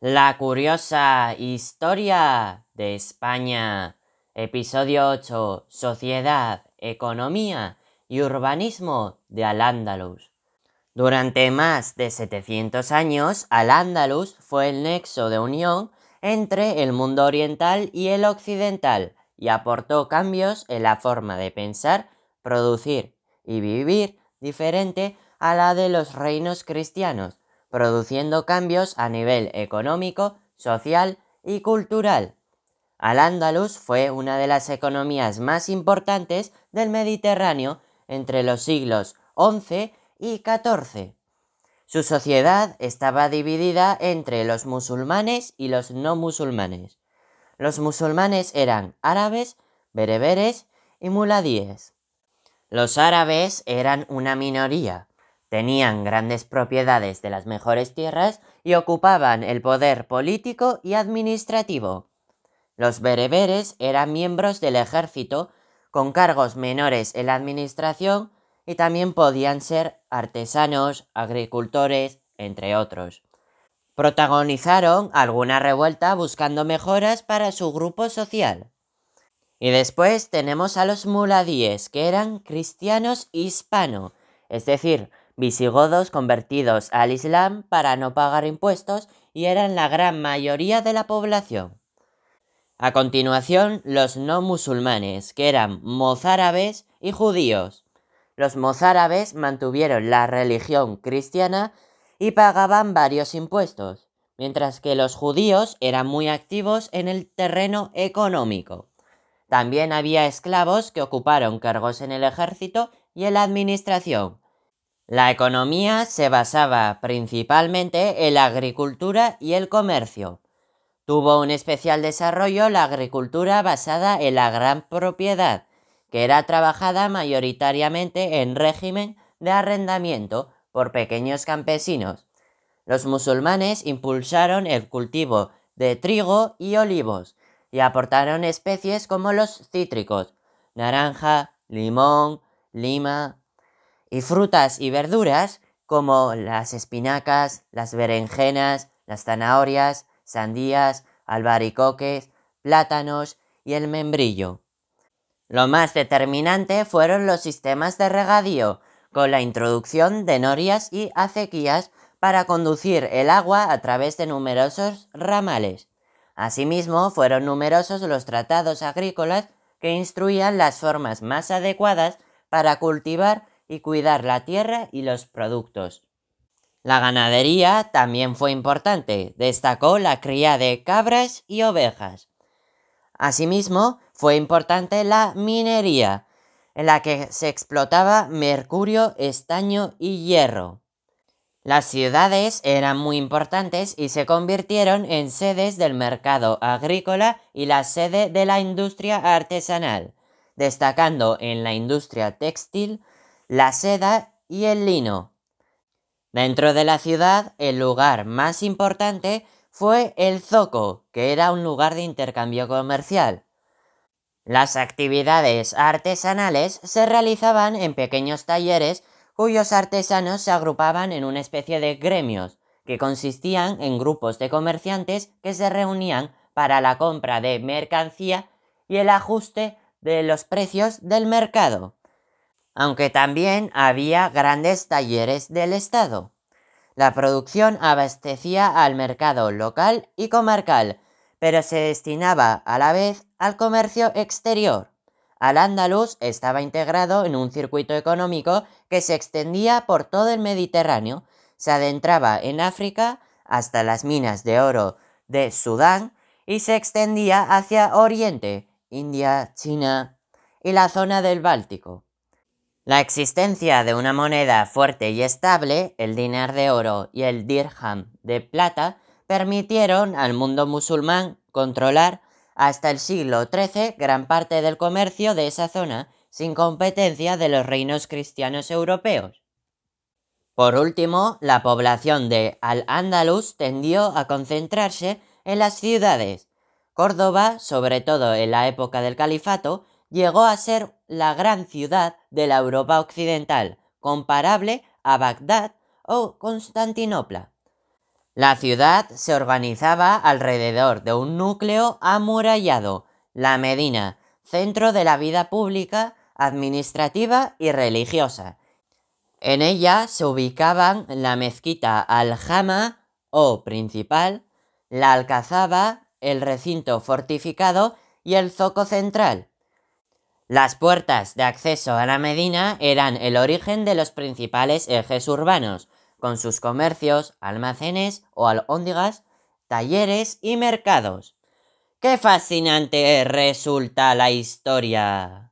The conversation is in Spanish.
La curiosa historia de España. Episodio 8. Sociedad, economía y urbanismo de Al-Ándalus. Durante más de 700 años, Al-Ándalus fue el nexo de unión entre el mundo oriental y el occidental y aportó cambios en la forma de pensar, producir y vivir diferente a la de los reinos cristianos, produciendo cambios a nivel económico, social y cultural. Al-Ándalus fue una de las economías más importantes del Mediterráneo entre los siglos XI y XIV. Su sociedad estaba dividida entre los musulmanes y los no musulmanes. Los musulmanes eran árabes, bereberes y muladíes. Los árabes eran una minoría, tenían grandes propiedades de las mejores tierras y ocupaban el poder político y administrativo. Los bereberes eran miembros del ejército con cargos menores en la administración y también podían ser artesanos, agricultores, entre otros. Protagonizaron alguna revuelta buscando mejoras para su grupo social. Y después tenemos a los muladíes, que eran cristianos hispano, es decir, visigodos convertidos al Islam para no pagar impuestos y eran la gran mayoría de la población. A continuación, los no musulmanes, que eran mozárabes y judíos. Los mozárabes mantuvieron la religión cristiana y pagaban varios impuestos, mientras que los judíos eran muy activos en el terreno económico. También había esclavos que ocuparon cargos en el ejército y en la administración. La economía se basaba principalmente en la agricultura y el comercio. Tuvo un especial desarrollo la agricultura basada en la gran propiedad, que era trabajada mayoritariamente en régimen de arrendamiento por pequeños campesinos. Los musulmanes impulsaron el cultivo de trigo y olivos y aportaron especies como los cítricos, naranja, limón, lima, y frutas y verduras como las espinacas, las berenjenas, las zanahorias, sandías, albaricoques, plátanos y el membrillo. Lo más determinante fueron los sistemas de regadío, con la introducción de norias y acequias para conducir el agua a través de numerosos ramales. Asimismo, fueron numerosos los tratados agrícolas que instruían las formas más adecuadas para cultivar y cuidar la tierra y los productos. La ganadería también fue importante, destacó la cría de cabras y ovejas. Asimismo, fue importante la minería, en la que se explotaba mercurio, estaño y hierro. Las ciudades eran muy importantes y se convirtieron en sedes del mercado agrícola y la sede de la industria artesanal, destacando en la industria textil, la seda y el lino. Dentro de la ciudad, el lugar más importante fue el zoco, que era un lugar de intercambio comercial. Las actividades artesanales se realizaban en pequeños talleres cuyos artesanos se agrupaban en una especie de gremios, que consistían en grupos de comerciantes que se reunían para la compra de mercancía y el ajuste de los precios del mercado. Aunque también había grandes talleres del Estado. La producción abastecía al mercado local y comarcal, pero se destinaba a la vez al comercio exterior. Al-Ándalus estaba integrado en un circuito económico que se extendía por todo el Mediterráneo, se adentraba en África hasta las minas de oro de Sudán y se extendía hacia Oriente, India, China y la zona del Báltico. La existencia de una moneda fuerte y estable, el dinar de oro y el dirham de plata, permitieron al mundo musulmán controlar hasta el siglo XIII gran parte del comercio de esa zona sin competencia de los reinos cristianos europeos. Por último, la población de Al-Ándalus tendió a concentrarse en las ciudades. Córdoba, sobre todo en la época del califato, llegó a ser la gran ciudad de la Europa occidental, comparable a Bagdad o Constantinopla. La ciudad se organizaba alrededor de un núcleo amurallado, la Medina, centro de la vida pública, administrativa y religiosa. En ella se ubicaban la mezquita al-Jama o principal, la alcazaba, el recinto fortificado y el zoco central. Las puertas de acceso a la Medina eran el origen de los principales ejes urbanos, con sus comercios, almacenes o alhóndigas, talleres y mercados. ¡Qué fascinante resulta la historia!